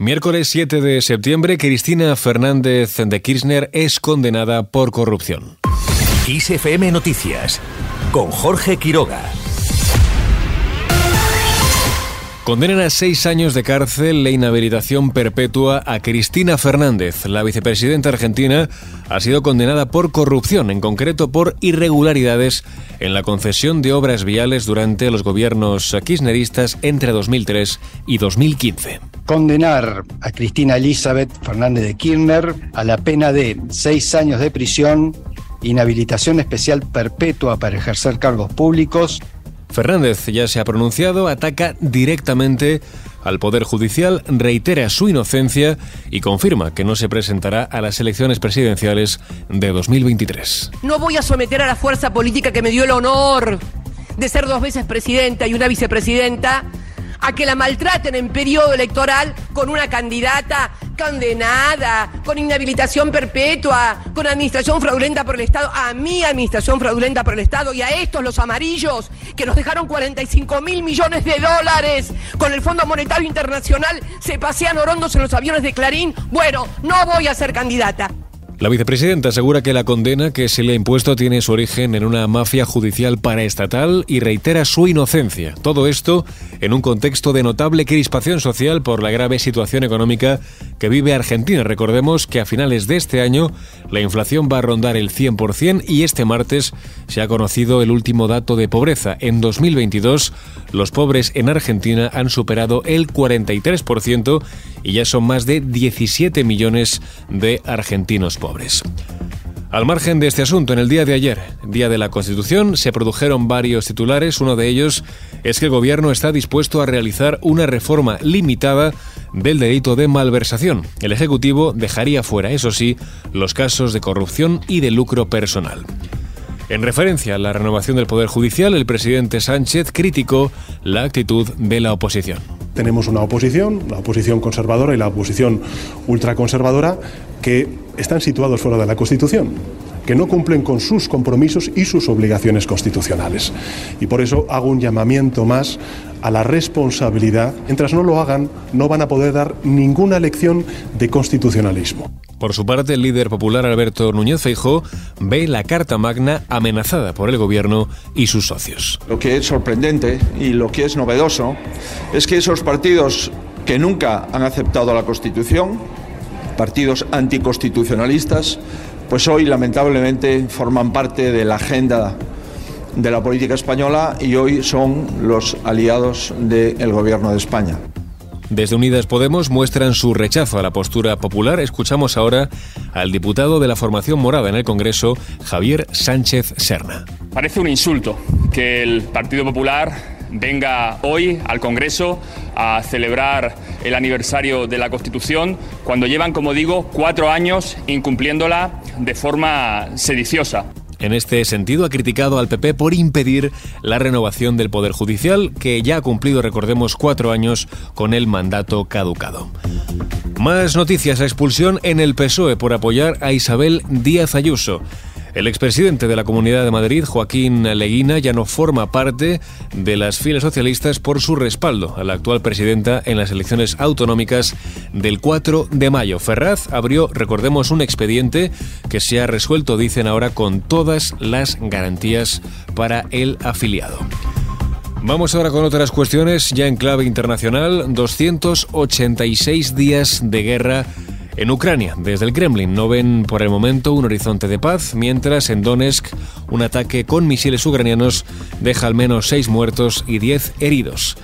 Miércoles 7 de septiembre, Cristina Fernández de Kirchner es condenada por corrupción. ISFM Noticias con Jorge Quiroga. Condenan a seis años de cárcel e inhabilitación perpetua a Cristina Fernández. La vicepresidenta argentina ha sido condenada por corrupción, en concreto por irregularidades en la concesión de obras viales durante los gobiernos kirchneristas entre 2003 y 2015. Condenar a Cristina Elizabeth Fernández de Kirchner a la pena de seis años de prisión, inhabilitación especial perpetua para ejercer cargos públicos Fernández ya se ha pronunciado, ataca directamente al Poder Judicial, reitera su inocencia y confirma que no se presentará a las elecciones presidenciales de 2023. No voy a someter a la fuerza política que me dio el honor de ser dos veces presidenta y una vicepresidenta a que la maltraten en periodo electoral con una candidata condenada, con inhabilitación perpetua, con administración fraudulenta por el Estado, a mi administración fraudulenta por el Estado y a estos los amarillos que nos dejaron 45 mil millones de dólares con el Fondo Monetario Internacional, se pasean orondos en los aviones de Clarín. Bueno, no voy a ser candidata. La vicepresidenta asegura que la condena que se le ha impuesto tiene su origen en una mafia judicial paraestatal y reitera su inocencia. Todo esto en un contexto de notable crispación social por la grave situación económica que vive Argentina. Recordemos que a finales de este año la inflación va a rondar el 100% y este martes se ha conocido el último dato de pobreza. En 2022 los pobres en Argentina han superado el 43% y ya son más de 17 millones de argentinos pobres. Al margen de este asunto, en el día de ayer, Día de la Constitución, se produjeron varios titulares. Uno de ellos es que el Gobierno está dispuesto a realizar una reforma limitada del delito de malversación. El Ejecutivo dejaría fuera, eso sí, los casos de corrupción y de lucro personal. En referencia a la renovación del Poder Judicial, el presidente Sánchez criticó la actitud de la oposición. Tenemos una oposición, la oposición conservadora y la oposición ultraconservadora, que están situados fuera de la Constitución que no cumplen con sus compromisos y sus obligaciones constitucionales. Y por eso hago un llamamiento más a la responsabilidad. Mientras no lo hagan, no van a poder dar ninguna lección de constitucionalismo. Por su parte, el líder popular Alberto Núñez Feijó ve la Carta Magna amenazada por el gobierno y sus socios. Lo que es sorprendente y lo que es novedoso es que esos partidos que nunca han aceptado la Constitución, partidos anticonstitucionalistas, pues hoy lamentablemente forman parte de la agenda de la política española y hoy son los aliados del gobierno de España. Desde Unidas Podemos muestran su rechazo a la postura popular. Escuchamos ahora al diputado de la formación morada en el Congreso, Javier Sánchez Serna. Parece un insulto que el Partido Popular venga hoy al Congreso a celebrar el aniversario de la Constitución cuando llevan, como digo, cuatro años incumpliéndola de forma sediciosa. En este sentido, ha criticado al PP por impedir la renovación del Poder Judicial, que ya ha cumplido, recordemos, cuatro años con el mandato caducado. Más noticias a expulsión en el PSOE por apoyar a Isabel Díaz Ayuso. El expresidente de la Comunidad de Madrid, Joaquín Leguina, ya no forma parte de las filas socialistas por su respaldo a la actual presidenta en las elecciones autonómicas del 4 de mayo. Ferraz abrió, recordemos, un expediente que se ha resuelto, dicen ahora, con todas las garantías para el afiliado. Vamos ahora con otras cuestiones, ya en clave internacional, 286 días de guerra en Ucrania, desde el Kremlin, no ven por el momento un horizonte de paz, mientras en Donetsk un ataque con misiles ucranianos deja al menos seis muertos y diez heridos.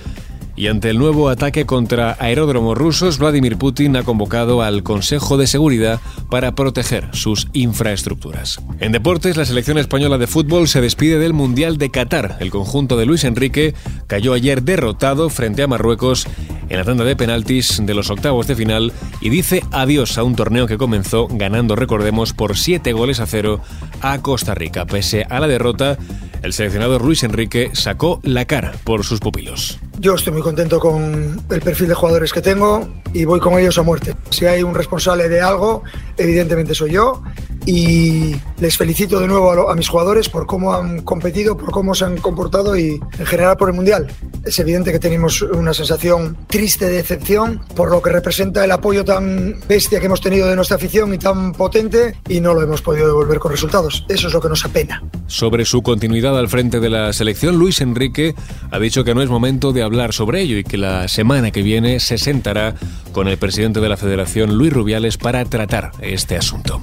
Y ante el nuevo ataque contra aeródromos rusos, Vladimir Putin ha convocado al Consejo de Seguridad para proteger sus infraestructuras. En deportes, la selección española de fútbol se despide del Mundial de Qatar. El conjunto de Luis Enrique cayó ayer derrotado frente a Marruecos en la tanda de penaltis de los octavos de final y dice adiós a un torneo que comenzó ganando, recordemos, por 7 goles a cero a Costa Rica. Pese a la derrota, el seleccionador Luis Enrique sacó la cara por sus pupilos. Yo estoy muy contento con el perfil de jugadores que tengo y voy con ellos a muerte. Si hay un responsable de algo, evidentemente soy yo y les felicito de nuevo a, mis jugadores por cómo han competido, por cómo se han comportado y en general por el Mundial. Es evidente que tenemos una sensación triste de decepción por lo que representa el apoyo tan bestia que hemos tenido de nuestra afición y tan potente y no lo hemos podido devolver con resultados. Eso es lo que nos apena. Sobre su continuidad al frente de la selección, Luis Enrique ha dicho que no es momento de hablar sobre ello y que la semana que viene se sentará con el presidente de la Federación, Luis Rubiales, para tratar este asunto.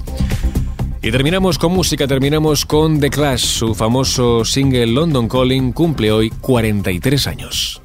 Y terminamos con música, terminamos con The Clash. Su famoso single London Calling cumple hoy 43 años.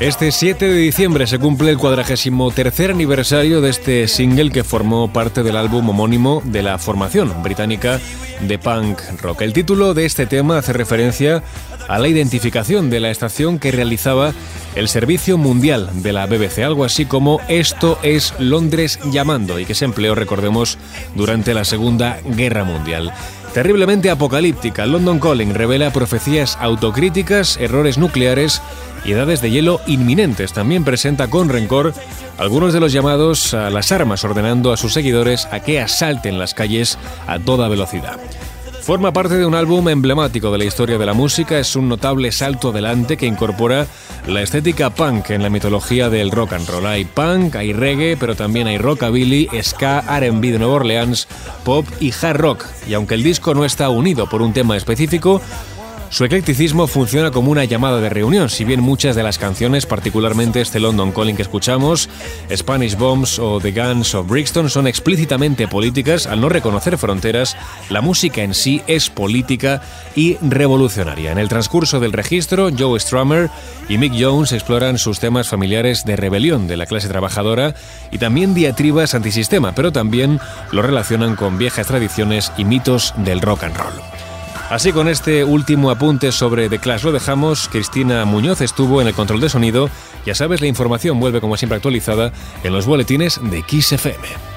Este 7 de diciembre se cumple el cuadragésimo tercer aniversario de este single que formó parte del álbum homónimo de la formación británica de punk rock. El título de este tema hace referencia a la identificación de la estación que realizaba el Servicio Mundial de la BBC, algo así como Esto es Londres llamando, y que se empleó, recordemos, durante la Segunda Guerra Mundial. Terriblemente apocalíptica, London Calling revela profecías autocríticas, errores nucleares y edades de hielo inminentes. También presenta con rencor algunos de los llamados a las armas, ordenando a sus seguidores a que asalten las calles a toda velocidad. Forma parte de un álbum emblemático de la historia de la música, es un notable salto adelante que incorpora la estética punk en la mitología del rock and roll. Hay punk, hay reggae, pero también hay rockabilly, ska, RB de Nueva Orleans, pop y hard rock. Y aunque el disco no está unido por un tema específico, su eclecticismo funciona como una llamada de reunión, si bien muchas de las canciones, particularmente este London Calling que escuchamos, Spanish Bombs o The Guns of Brixton, son explícitamente políticas, al no reconocer fronteras, la música en sí es política y revolucionaria. En el transcurso del registro, Joe Strummer y Mick Jones exploran sus temas familiares de rebelión de la clase trabajadora y también diatribas antisistema, pero también lo relacionan con viejas tradiciones y mitos del rock and roll. Así con este último apunte sobre The Clash lo dejamos. Cristina Muñoz estuvo en el control de sonido. Ya sabes, la información vuelve como siempre actualizada en los boletines de XFM.